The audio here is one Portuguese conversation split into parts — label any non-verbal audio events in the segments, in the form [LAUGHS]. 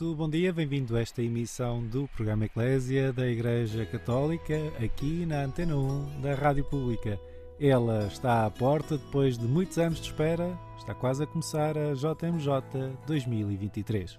muito bom dia, bem-vindo a esta emissão do programa Eclésia da Igreja Católica, aqui na Antena 1 da Rádio Pública. Ela está à porta depois de muitos anos de espera, está quase a começar a JMJ 2023.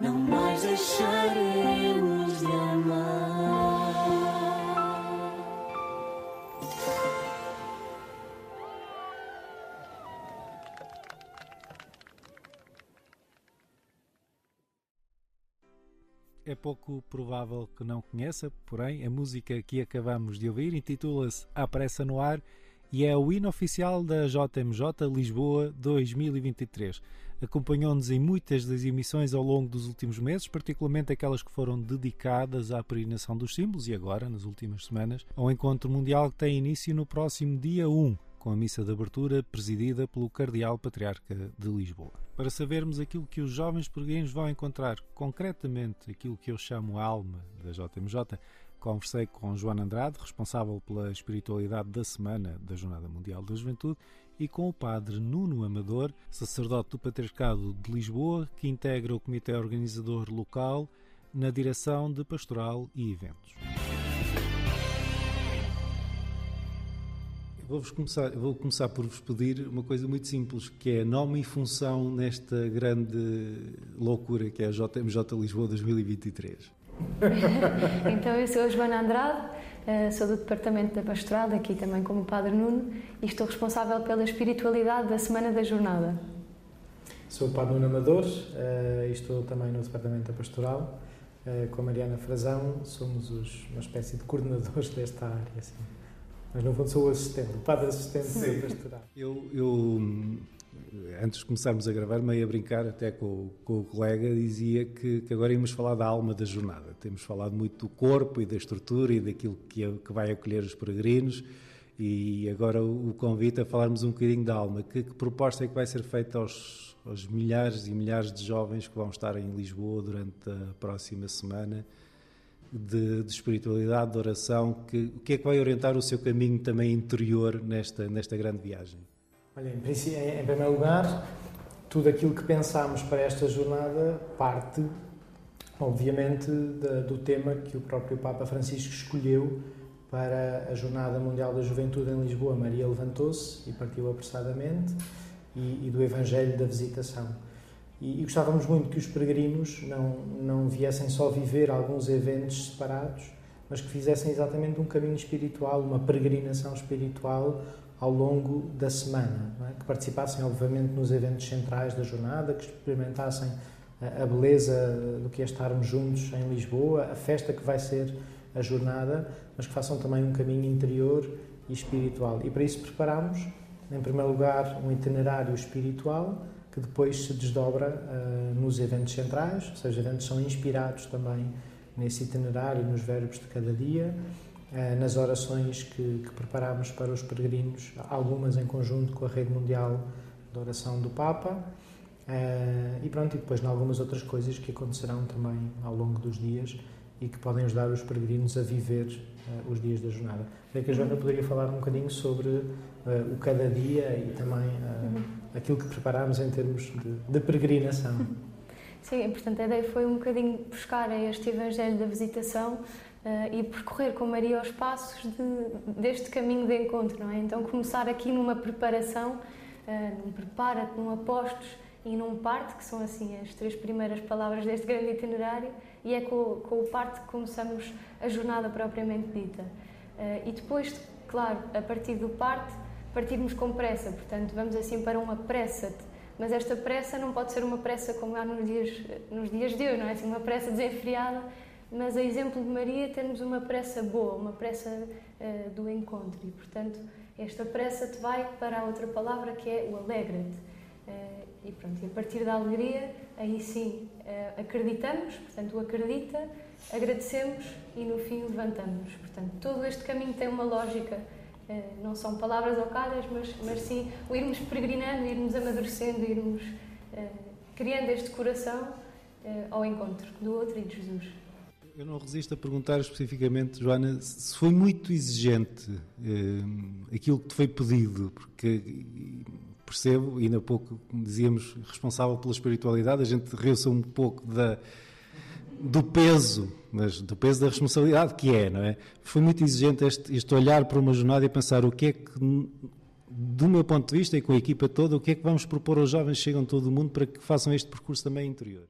Não mais deixaremos de amar. É pouco provável que não conheça, porém, a música que acabamos de ouvir intitula-se À Pressa no Ar e é o hino oficial da JMJ Lisboa 2023. Acompanhou-nos em muitas das emissões ao longo dos últimos meses, particularmente aquelas que foram dedicadas à peregrinação dos símbolos e agora, nas últimas semanas, ao Encontro Mundial que tem início no próximo dia 1, com a missa de abertura presidida pelo Cardeal Patriarca de Lisboa. Para sabermos aquilo que os jovens peregrinos vão encontrar, concretamente aquilo que eu chamo a alma da JMJ, conversei com Joana Andrade, responsável pela espiritualidade da semana da Jornada Mundial da Juventude, e com o padre Nuno Amador, sacerdote do Patriarcado de Lisboa, que integra o comitê organizador local na direção de pastoral e eventos. Vou-vos começar, vou começar por vos pedir uma coisa muito simples, que é nome e função nesta grande loucura que é a JMJ Lisboa 2023. [LAUGHS] Então, eu sou a Joana Andrade, sou do Departamento da Pastoral, aqui também como Padre Nuno, e estou responsável pela espiritualidade da Semana da Jornada. Sou o Padre Nuno Amador eh, e estou também no Departamento da Pastoral. Eh, Com a Mariana Frazão, somos os, uma espécie de coordenadores [LAUGHS] desta área. Assim. Mas no fundo sou o assistente, o padre assistente da pastoral. Eu, eu, antes de começarmos a gravar, meio a brincar até com, com o colega, dizia que, que agora íamos falar da alma da jornada. Temos falado muito do corpo e da estrutura e daquilo que, é- que vai acolher os peregrinos e agora o, o convite a falarmos um bocadinho da alma. Que, que proposta é que vai ser feita aos, aos milhares e milhares de jovens que vão estar em Lisboa durante a próxima semana? De, de espiritualidade, de oração, que, o que é que vai orientar o seu caminho também interior nesta, nesta grande viagem? Olha, em, em, primeiro lugar, tudo aquilo que pensámos para esta jornada parte, obviamente, do tema que o próprio Papa Francisco escolheu para a Jornada Mundial da Juventude em Lisboa. Maria levantou-se e partiu apressadamente, e, e do Evangelho da Visitação. E, e gostávamos muito que os peregrinos não, não viessem só viver alguns eventos separados, mas que fizessem exatamente um caminho espiritual, uma peregrinação espiritual ao longo da semana, é? que participassem, obviamente, nos eventos centrais da jornada, que experimentassem a a beleza do que é estarmos juntos em Lisboa, a festa que vai ser a jornada, mas que façam também um caminho interior e espiritual. E para isso preparamos, em primeiro lugar, um itinerário espiritual que depois se desdobra ah, nos eventos centrais, ou seja, eventos são inspirados também nesse itinerário, nos verbos de cada dia, nas orações que, que preparamos para os peregrinos, algumas em conjunto com a Rede Mundial de Oração do Papa, ah, e pronto, e depois em algumas outras coisas que acontecerão também ao longo dos dias e que podem ajudar os peregrinos a viver ah, os dias da jornada. Creio que a Joana poderia falar um bocadinho sobre o cada dia e também ah, aquilo que preparámos em termos de, de peregrinação. [LAUGHS] Sim, portanto, a ideia foi um bocadinho buscar este Evangelho da Visitação eh, e percorrer com Maria os passos de- deste caminho de encontro, não é? Então, começar aqui numa preparação, eh, num prepara-te, num apostos e num parte, que são assim as três primeiras palavras deste grande itinerário, e é com, com o parte que começamos a jornada propriamente dita. Eh, e depois, claro, a partir do parte, partirmos com pressa, portanto, vamos assim para uma pressa-te. Mas esta pressa não pode ser uma pressa como há nos dias, nos dias de hoje, não é? Assim, uma pressa desenfreada, mas a exemplo de Maria, temos uma pressa boa, uma pressa eh, do encontro. E, portanto, esta pressa te vai para a outra palavra que é o alegra-te. Eh, e pronto, e a partir da alegria, aí sim eh, acreditamos, portanto, o acredita, agradecemos e no fim levantamos. Portanto, todo este caminho tem uma lógica. Não são palavras ocadas, mas, mas sim o irmos peregrinando, irmos amadurecendo, irmos criando este coração ao encontro do outro e de Jesus. Eu não resisto a perguntar especificamente, Joana, se foi muito exigente eh, aquilo que te foi pedido, porque percebo, ainda há pouco dizíamos, responsável pela espiritualidade, a gente riu-se um pouco da, do peso, mas do peso da responsabilidade que é, não é? Foi muito exigente este, este olhar para uma jornada e pensar o que é que, do meu ponto de vista e com a equipa toda, o que é que vamos propor aos jovens que chegam todo o mundo para que façam este percurso também interior.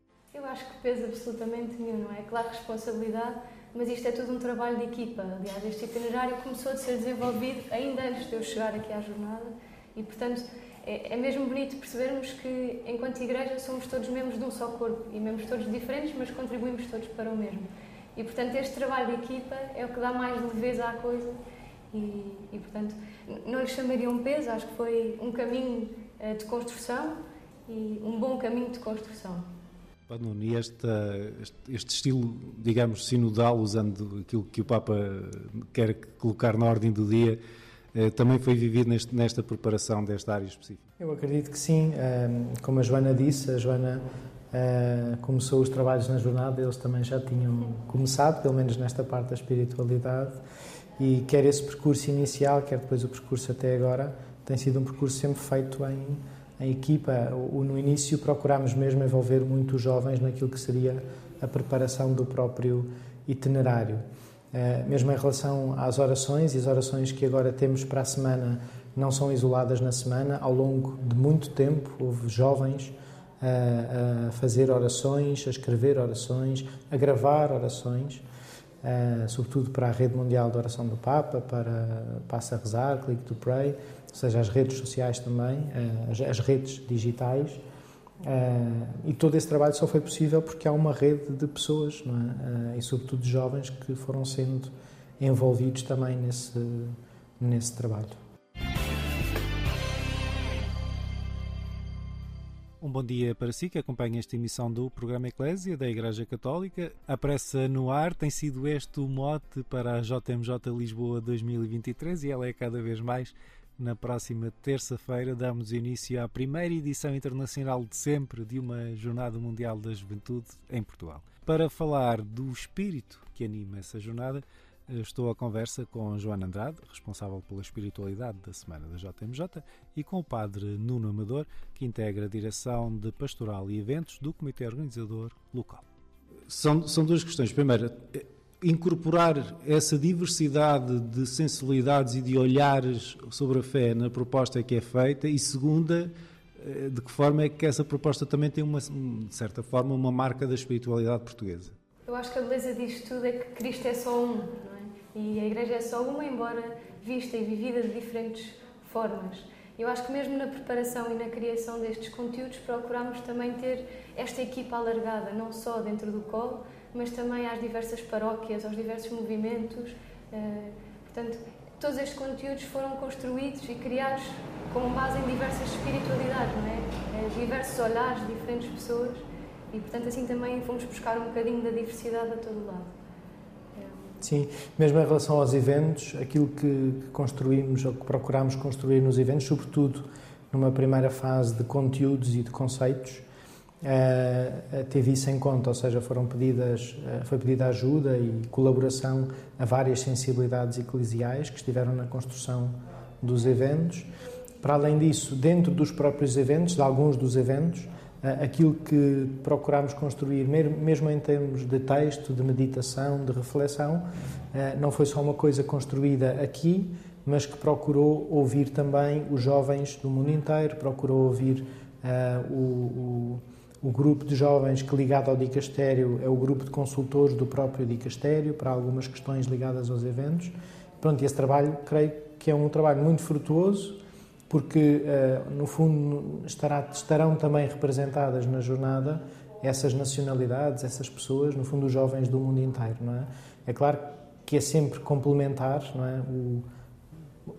Acho que pesa absolutamente nenhum, não é? Claro, responsabilidade, mas isto é tudo um trabalho de equipa. Aliás, este itinerário começou a ser desenvolvido ainda antes de eu chegar aqui à jornada e, portanto, é, é mesmo bonito percebermos que, enquanto igreja, somos todos membros de um só corpo e membros todos diferentes, mas contribuímos todos para o mesmo. E, portanto, este trabalho de equipa é o que dá mais leveza à coisa e, e portanto, não lhe chamaria um peso, acho que foi um caminho eh, de construção e um bom caminho de construção. Nuno, e este, estilo, digamos, sinodal, usando aquilo que o Papa quer colocar na ordem do dia, eh, também foi vivido neste, nesta preparação desta área específica. Eu acredito que sim. Ahm, Como a Joana disse, a Joana ah, começou os trabalhos na jornada, eles também já tinham começado, pelo menos nesta parte da espiritualidade, e quer esse percurso inicial, quer depois o percurso até agora, tem sido um percurso sempre feito em, em equipa. No início procurámos mesmo envolver muito os jovens naquilo que seria a preparação do próprio itinerário. Eh, mesmo em relação às orações, e as orações que agora temos para a semana não são isoladas na semana, ao longo de muito tempo houve jovens a, a fazer orações, a escrever orações, a gravar orações, eh, sobretudo para a Rede Mundial de Oração do Papa, para Passa a Rezar, Click to Pray, ou seja, as redes sociais também, eh, as, redes digitais. Eh, e todo esse trabalho só foi possível porque há uma rede de pessoas, é? Eh, e sobretudo de jovens que foram sendo envolvidos também nesse, nesse trabalho. Um bom dia para si que acompanha esta emissão do programa Eclésia da Igreja Católica. A pressa no ar tem sido este o mote para a JMJ Lisboa 2023 e ela é cada vez mais. Na próxima terça-feira damos início à primeira edição internacional de sempre de uma Jornada Mundial da Juventude em Portugal. Para falar do espírito que anima essa jornada, estou à conversa com Joana Andrade, responsável pela espiritualidade da Semana da JMJ, e com o padre Nuno Amador, que integra a direção de pastoral e eventos do comitê organizador local. São, são duas questões. Primeiro, eh, incorporar essa diversidade de sensibilidades e de olhares sobre a fé na proposta que é feita, e segunda, eh, de que forma é que essa proposta também tem, uma, de certa forma, uma marca da espiritualidade portuguesa. Eu acho que a beleza disto tudo é que Cristo é só um, é? E a Igreja é só uma, embora vista e vivida de diferentes formas. Eu acho que mesmo na preparação e na criação destes conteúdos procuramos também ter esta equipa alargada, não só dentro do colo, mas também às diversas paróquias, aos diversos movimentos. Eh, Portanto, todos estes conteúdos foram construídos e criados com base em diversas espiritualidades, não é? Eh, Diversos olhares diferentes pessoas e, portanto, assim também fomos buscar um bocadinho da diversidade a todo lado. Sim, mesmo em relação aos eventos, aquilo que construímos ou que procuramos construir nos eventos, sobretudo numa primeira fase de conteúdos e de conceitos, teve isso em conta, ou seja, foram pedidas, foi pedida ajuda e colaboração a várias sensibilidades eclesiais que estiveram na construção dos eventos. Para além disso, dentro dos próprios eventos, de alguns dos eventos, aquilo que procuramos construir, mesmo em termos de texto, de meditação, de reflexão, não foi só uma coisa construída aqui, mas que procurou ouvir também os jovens do mundo inteiro, procurou ouvir o, o, o grupo de jovens que, ligado ao Dicastério, é o grupo de consultores do próprio Dicastério para algumas questões ligadas aos eventos. Pronto, esse trabalho, creio que é um trabalho muito frutuoso, porque, eh, no fundo, estará, estarão também representadas na jornada essas nacionalidades, essas pessoas, no fundo, os jovens do mundo inteiro, não é? É claro que é sempre complementar, não é? O,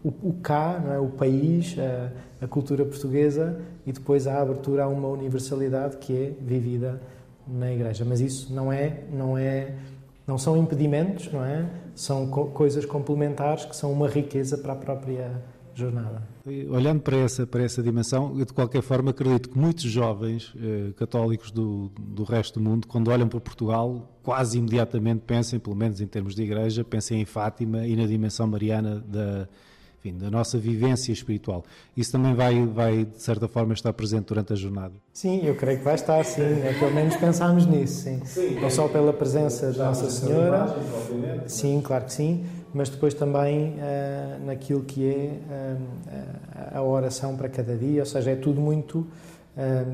o, o cá, não é? o país, a, a cultura portuguesa e depois a abertura a uma universalidade que é vivida na Igreja. Mas isso não é, não é, não são impedimentos, não é? São co coisas complementares que são uma riqueza para a própria jornada. Olhando para essa, para essa dimensão, eu de qualquer forma acredito que muitos jovens eh, católicos do, do resto do mundo, quando olham para Portugal, quase imediatamente pensem, pelo menos em termos de igreja, pensem em Fátima e na dimensão mariana da, enfim, enfim, da nossa vivência espiritual. Isso também vai, vai, de certa forma, estar presente durante a jornada. Sim, eu creio que vai estar, sim. É, pelo menos pensámos nisso, sim. Não só pela presença de Nossa Senhora, sim, claro que sim, mas depois também ah, naquilo que é ah, a oração para cada dia, ou seja, é tudo muito ah,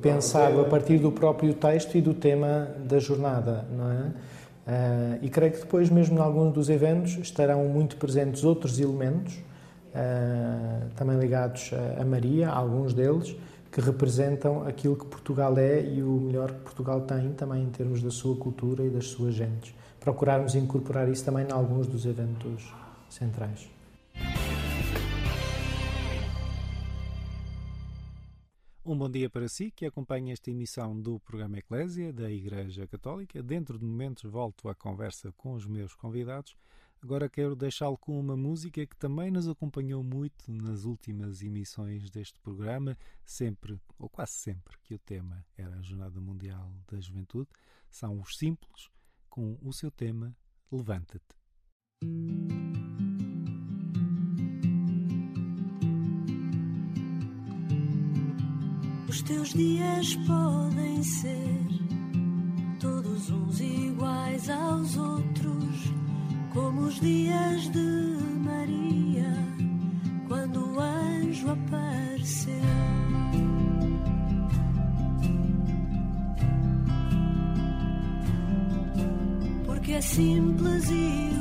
pensado a partir do próprio texto e do tema da jornada, não é? Ah, e creio que depois, mesmo em alguns dos eventos, estarão muito presentes outros elementos, também ligados a- a Maria, alguns deles, que representam aquilo que Portugal é e o melhor que Portugal tem também em termos da sua cultura e das suas gentes. Procurarmos incorporar isso também em alguns dos eventos centrais. Um bom dia para si que acompanha esta emissão do programa Eclésia da Igreja Católica. Dentro de momentos volto à conversa com os meus convidados. Agora quero deixá-lo com uma música que também nos acompanhou muito nas últimas emissões deste programa, sempre, ou quase sempre, que o tema era a Jornada Mundial da Juventude. São os Simples, com o seu tema Levanta-te. Os teus dias podem ser todos uns iguais aos outros, como os dias de Maria, quando o anjo apareceu. Porque é simples e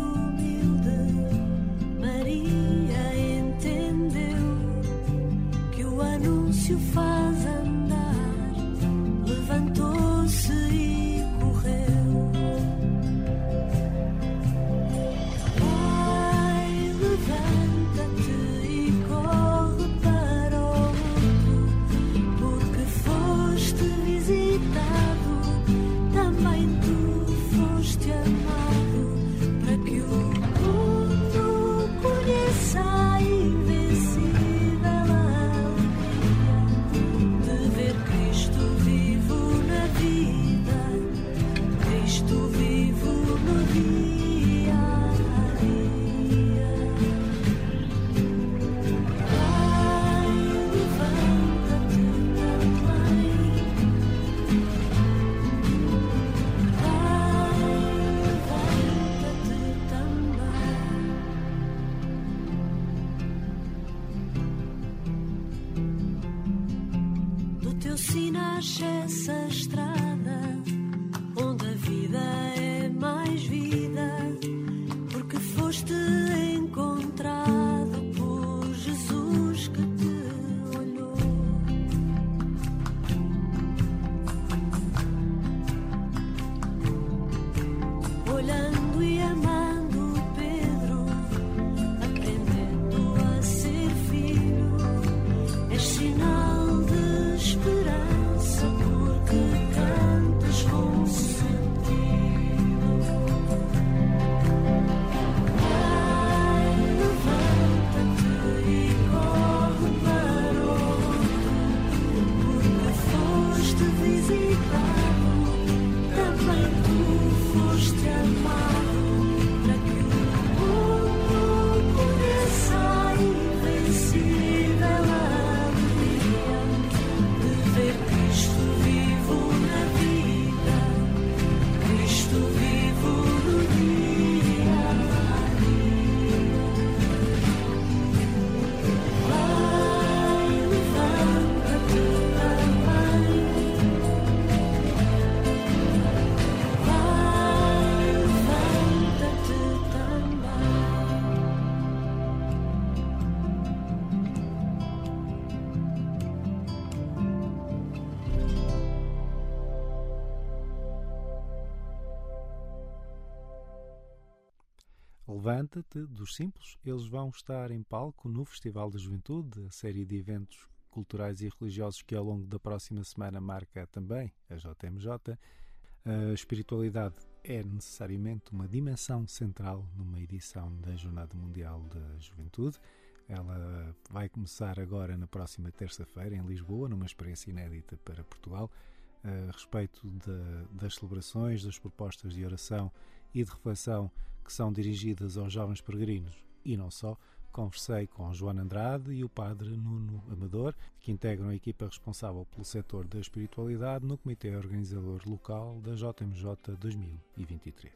Sino nasce Levanta-te dos Simples. Eles vão estar em palco no Festival da Juventude, a série de eventos culturais e religiosos que ao longo da próxima semana marca também a JMJ. A espiritualidade é necessariamente uma dimensão central numa edição da Jornada Mundial da Juventude. Ela vai começar agora na próxima terça-feira em Lisboa, numa experiência inédita para Portugal, a respeito da- das celebrações, das propostas de oração e de reflexão que são dirigidas aos jovens peregrinos e não só. Conversei com Joana Andrade e o padre Nuno Amador, que integram a equipa responsável pelo setor da espiritualidade no Comitê Organizador Local da JMJ 2023.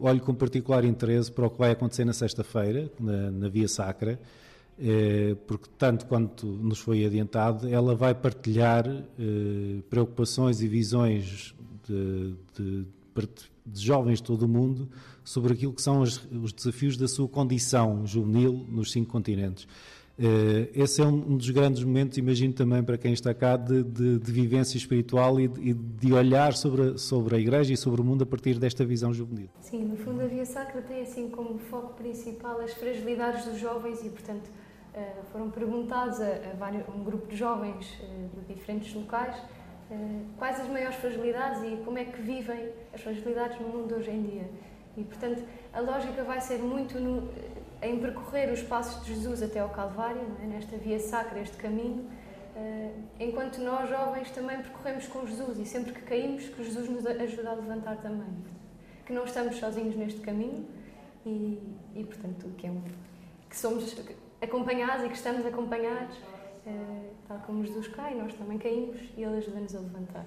Olho com particular interesse para o que vai acontecer na sexta-feira, na, na Via Sacra, porque, tanto quanto nos foi adiantado, ela vai partilhar eh, preocupações e visões de, de, de jovens de todo o mundo sobre aquilo que são os, os desafios da sua condição juvenil nos cinco continentes. Eh, esse é um, dos grandes momentos, imagino também para quem está cá, de, de, de vivência espiritual e de, de olhar sobre a, sobre a Igreja e sobre o mundo a partir desta visão juvenil. Sim, no fundo a Via Sacra tem assim como foco principal as fragilidades dos jovens e, portanto, eh, foram perguntados a, a vários, um grupo de jovens eh, de diferentes locais eh, quais as maiores fragilidades e como é que vivem as fragilidades no mundo hoje em dia. E, portanto, a lógica vai ser muito no, em percorrer os passos de Jesus até ao Calvário, é? nesta via sacra, este caminho, enquanto nós, jovens, também percorremos com Jesus e sempre que caímos, que Jesus nos ajuda a levantar também. Que não estamos sozinhos neste caminho e, e portanto, que, é um, que somos acompanhados e que estamos acompanhados, eh, tal como Jesus cai, nós também caímos e Ele ajuda-nos a levantar.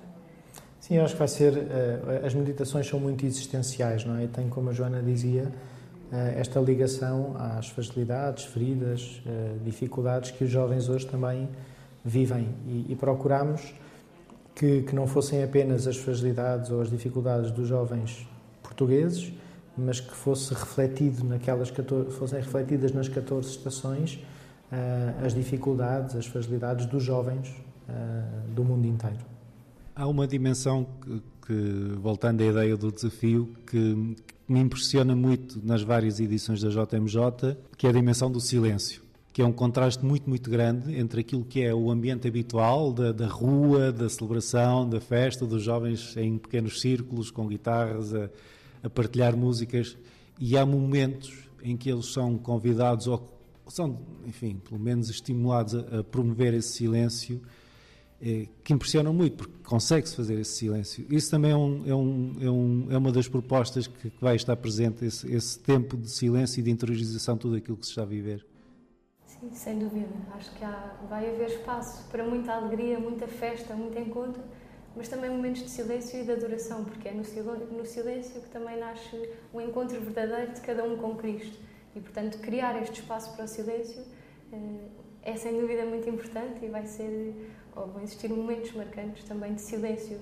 Sim, eu acho que vai ser. eh, as meditações são muito existenciais, não é? E tem, como a Joana dizia, eh, esta ligação às fragilidades, feridas, dificuldades que os jovens hoje também vivem. E, e procuramos que, que não fossem apenas as fragilidades ou as dificuldades dos jovens portugueses, mas que fosse refletido naquelas 14, fossem refletidas nas 14 estações eh, as dificuldades, as fragilidades dos jovens eh, do mundo inteiro. Há uma dimensão que, que, voltando à ideia do desafio, que, que me impressiona muito nas várias edições da JMJ, que é a dimensão do silêncio, que é um contraste muito, muito grande entre aquilo que é o ambiente habitual da, da rua, da celebração, da festa, dos jovens em pequenos círculos, com guitarras, a, a partilhar músicas, e há momentos em que eles são convidados, ou são, enfim, pelo menos estimulados a, promover esse silêncio, eh, que impressionam muito, porque consegue-se fazer esse silêncio. Isso também é, um, é, um, é, um, é uma das propostas que, que vai estar presente, esse, esse, tempo de silêncio e de interiorização de tudo aquilo que se está a viver. Sim, sem dúvida. Acho que há, vai haver espaço para muita alegria, muita festa, muito encontro, mas também momentos de silêncio e de adoração, porque é no silêncio, que também nasce o encontro verdadeiro de cada um com Cristo. E, portanto, criar este espaço para o silêncio é sem dúvida muito importante e vai ser, ou vão existir momentos marcantes também de silêncio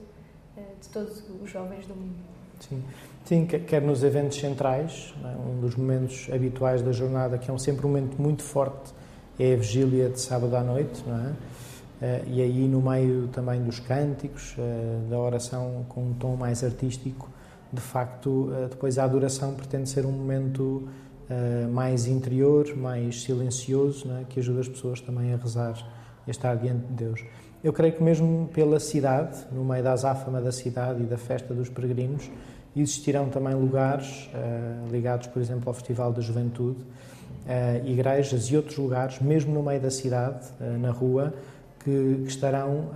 de todos os jovens do mundo. Sim, Sim quer nos eventos centrais, é? um dos momentos habituais da jornada, que é sempre um momento muito forte, é a vigília de sábado à noite, não é? E aí no meio também dos cânticos, da oração com um tom mais artístico, de facto, depois a adoração pretende ser um momento mais interior, mais silencioso, é? que ajuda as pessoas também a rezar e a estar diante de Deus. Eu creio que mesmo pela cidade, no meio da azáfama da cidade e da festa dos peregrinos, existirão também lugares ligados, por exemplo, ao Festival da Juventude, igrejas e outros lugares, mesmo no meio da cidade, na rua, que, que estarão,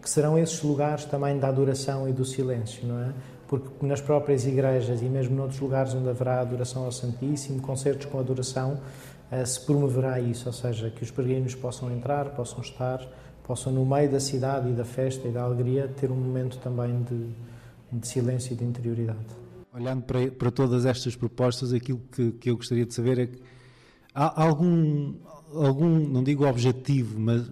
que serão esses lugares também da adoração e do silêncio, não é? porque nas próprias igrejas e mesmo noutros lugares onde haverá adoração ao Santíssimo, concertos com adoração, se promoverá isso, ou seja, que os peregrinos possam entrar, possam estar, possam no meio da cidade e da festa e da alegria ter um momento também de, de silêncio e de interioridade. Olhando para, para todas estas propostas, aquilo que, que eu gostaria de saber é que há algum, algum, não digo objetivo, mas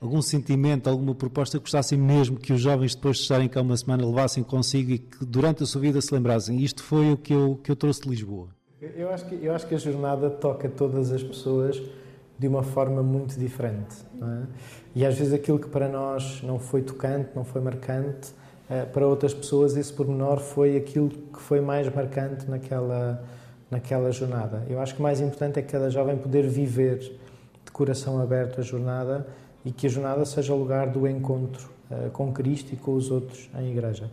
algum sentimento, alguma proposta que gostassem mesmo que os jovens, depois de estarem cá uma semana, levassem consigo e que durante a sua vida se lembrassem? Isto foi o que eu, que eu trouxe de Lisboa. Eu acho, que, eu acho que a jornada toca todas as pessoas de uma forma muito diferente. É? E às vezes aquilo que para nós não foi tocante, não foi marcante, para outras pessoas esse pormenor foi aquilo que foi mais marcante naquela, naquela jornada. Eu acho que o mais importante é cada jovem poder viver de coração aberto a jornada e que a jornada seja lugar do encontro uh, com Cristo e com os outros em igreja.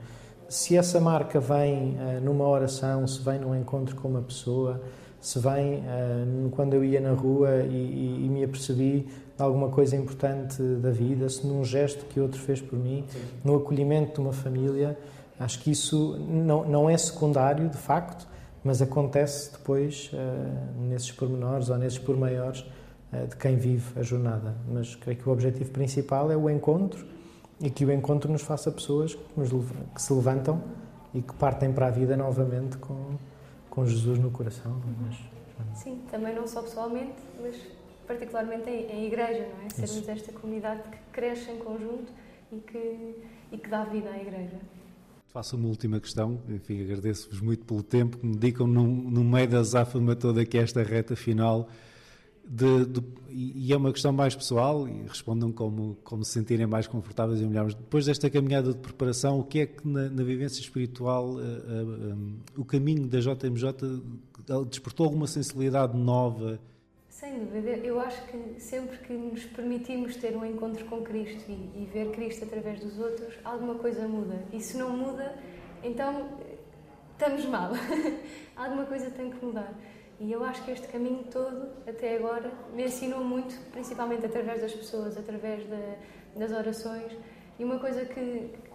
Se essa marca vem uh, numa oração, se vem num encontro com uma pessoa, se vem uh, quando eu ia na rua e, e, e, me apercebi de alguma coisa importante da vida, se num gesto que outro fez por mim, Sim. no acolhimento de uma família, Acho que isso não, não é secundário, de facto, mas acontece depois nesses pormenores ou nesses pormaiores de quem vive a jornada. Mas creio que o objetivo principal é o encontro e que o encontro nos faça pessoas que, nos, que se levantam e que partem para a vida novamente com, com Jesus no coração. Mas, Sim, também não só pessoalmente, mas particularmente em, em igreja, não é? Sermos Isso. esta comunidade que cresce em conjunto e que, e que dá vida à igreja. Faço uma última questão. Enfim, agradeço-vos muito pelo tempo que me dedicam no, no meio da záfama toda que é esta reta final. De, de- e é uma questão mais pessoal e respondam como, como se sentirem mais confortáveis e melhores. Depois desta caminhada de preparação, o que é que na, na vivência espiritual eh, eh, um, o caminho da JMJ despertou alguma sensibilidade nova? Sem dúvida, eu acho que sempre que nos permitimos ter um encontro com Cristo e, e ver Cristo através dos outros, alguma coisa muda. E se não muda, então eh, estamos mal. [LAUGHS] alguma coisa tem que mudar. E eu acho que este caminho todo, até agora, me ensinou muito, principalmente através das pessoas, através da- das orações. E uma coisa que,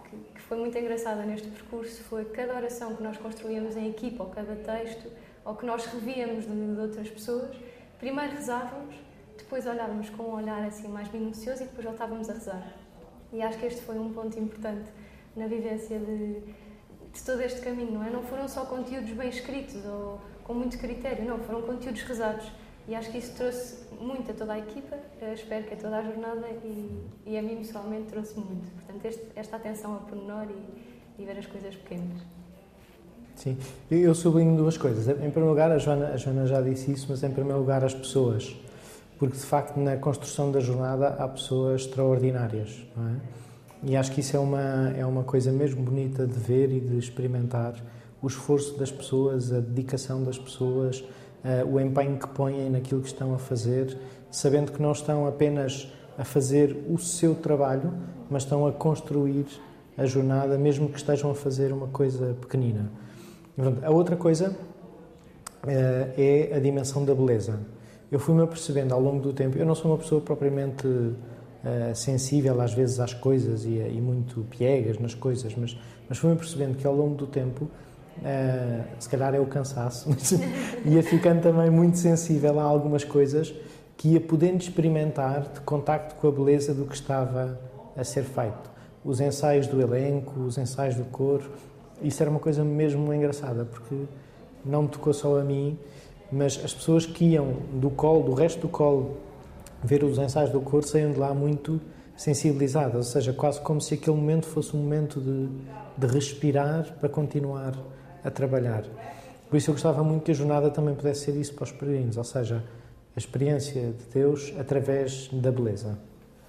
que, que foi muito engraçada neste percurso foi cada oração que nós construíamos em equipa, ou cada texto, ou que nós revíamos de, de outras pessoas, primeiro rezávamos, depois olhávamos com um olhar assim mais minucioso e depois voltávamos a rezar. E acho que este foi um ponto importante na vivência de, de todo este caminho, não é? Não foram só conteúdos bem escritos ou com muito critério, não, foram conteúdos rezados. E acho que isso trouxe muito a toda a equipa, eh, espero que a toda a jornada e, e a mim pessoalmente trouxe muito. Portanto, este- esta atenção ao pormenor e, e ver as coisas pequenas. Sim, eu sublinho duas coisas. Em primeiro lugar, a Joana, a Joana já disse isso, mas em primeiro lugar, as pessoas. Porque, de facto, na construção da jornada há pessoas extraordinárias, não é? E acho que isso é uma, é uma coisa mesmo bonita de ver e de experimentar. O esforço das pessoas, a dedicação das pessoas, eh, o empenho que põem naquilo que estão a fazer, sabendo que não estão apenas a fazer o seu trabalho, mas estão a construir a jornada, mesmo que estejam a fazer uma coisa pequenina. A outra coisa eh, é a dimensão da beleza. Eu fui-me apercebendo ao longo do tempo, eu não sou uma pessoa propriamente eh, sensível às vezes às coisas e, e muito piegas nas coisas, mas, mas fui-me apercebendo que ao longo do tempo, eh, se calhar é o cansaço, [LAUGHS] mas ia ficando também muito sensível a algumas coisas que ia podendo experimentar de contacto com a beleza do que estava a ser feito. Os ensaios do elenco, os ensaios do coro, isso era uma coisa mesmo engraçada, porque não me tocou só a mim, mas as pessoas que iam do colo, do resto do colo, ver os ensaios do coro, saíam de lá muito sensibilizadas, ou seja, quase como se aquele momento fosse um momento de, de respirar para continuar a trabalhar. Por isso eu gostava muito que a jornada também pudesse ser isso para os peregrinos, ou seja, a experiência de Deus através da beleza.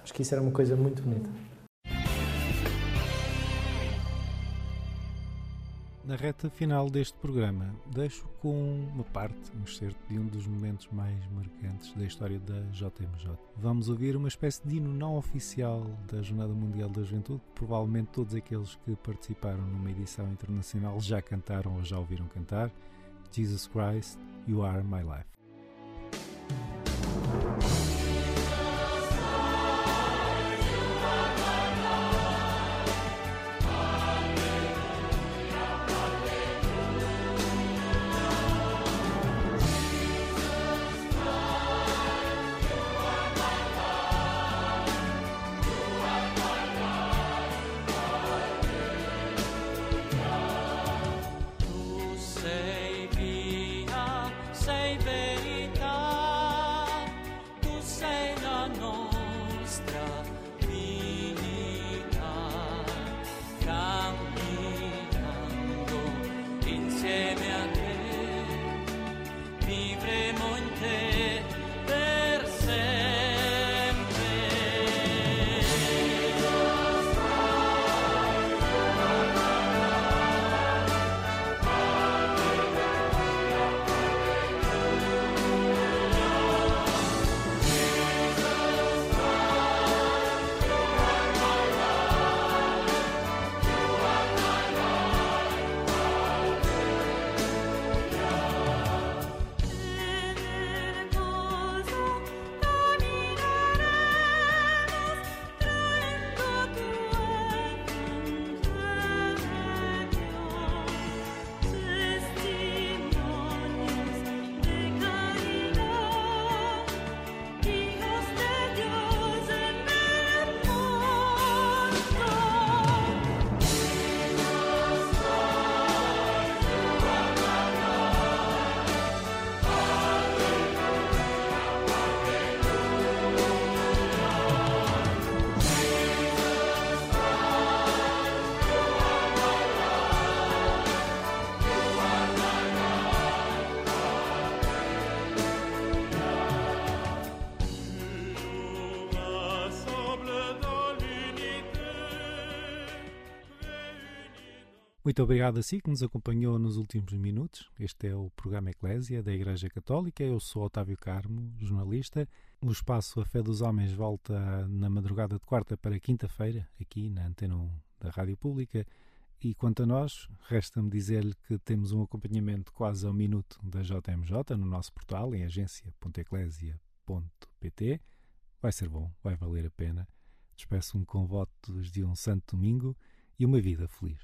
Acho que isso era uma coisa muito bonita. Na reta final deste programa, deixo com uma parte, um excerto de um dos momentos mais marcantes da história da JMJ. Vamos ouvir uma espécie de hino não oficial da Jornada Mundial da Juventude, que provavelmente todos aqueles que participaram numa edição internacional já cantaram ou já ouviram cantar. Jesus Christ, You Are My Life. Muito obrigado a si que nos acompanhou nos últimos minutos. Este é o programa Eclésia da Igreja Católica. Eu sou Otávio Carmo, jornalista. O espaço A Fé dos Homens volta na madrugada de quarta para quinta-feira, aqui na Antena 1 da Rádio Pública. E quanto a nós, resta-me dizer-lhe que temos um acompanhamento quase ao minuto da JMJ no nosso portal em agência.eclésia.pt. Vai ser bom, vai valer a pena. Despeço-me com votos de um santo domingo e uma vida feliz.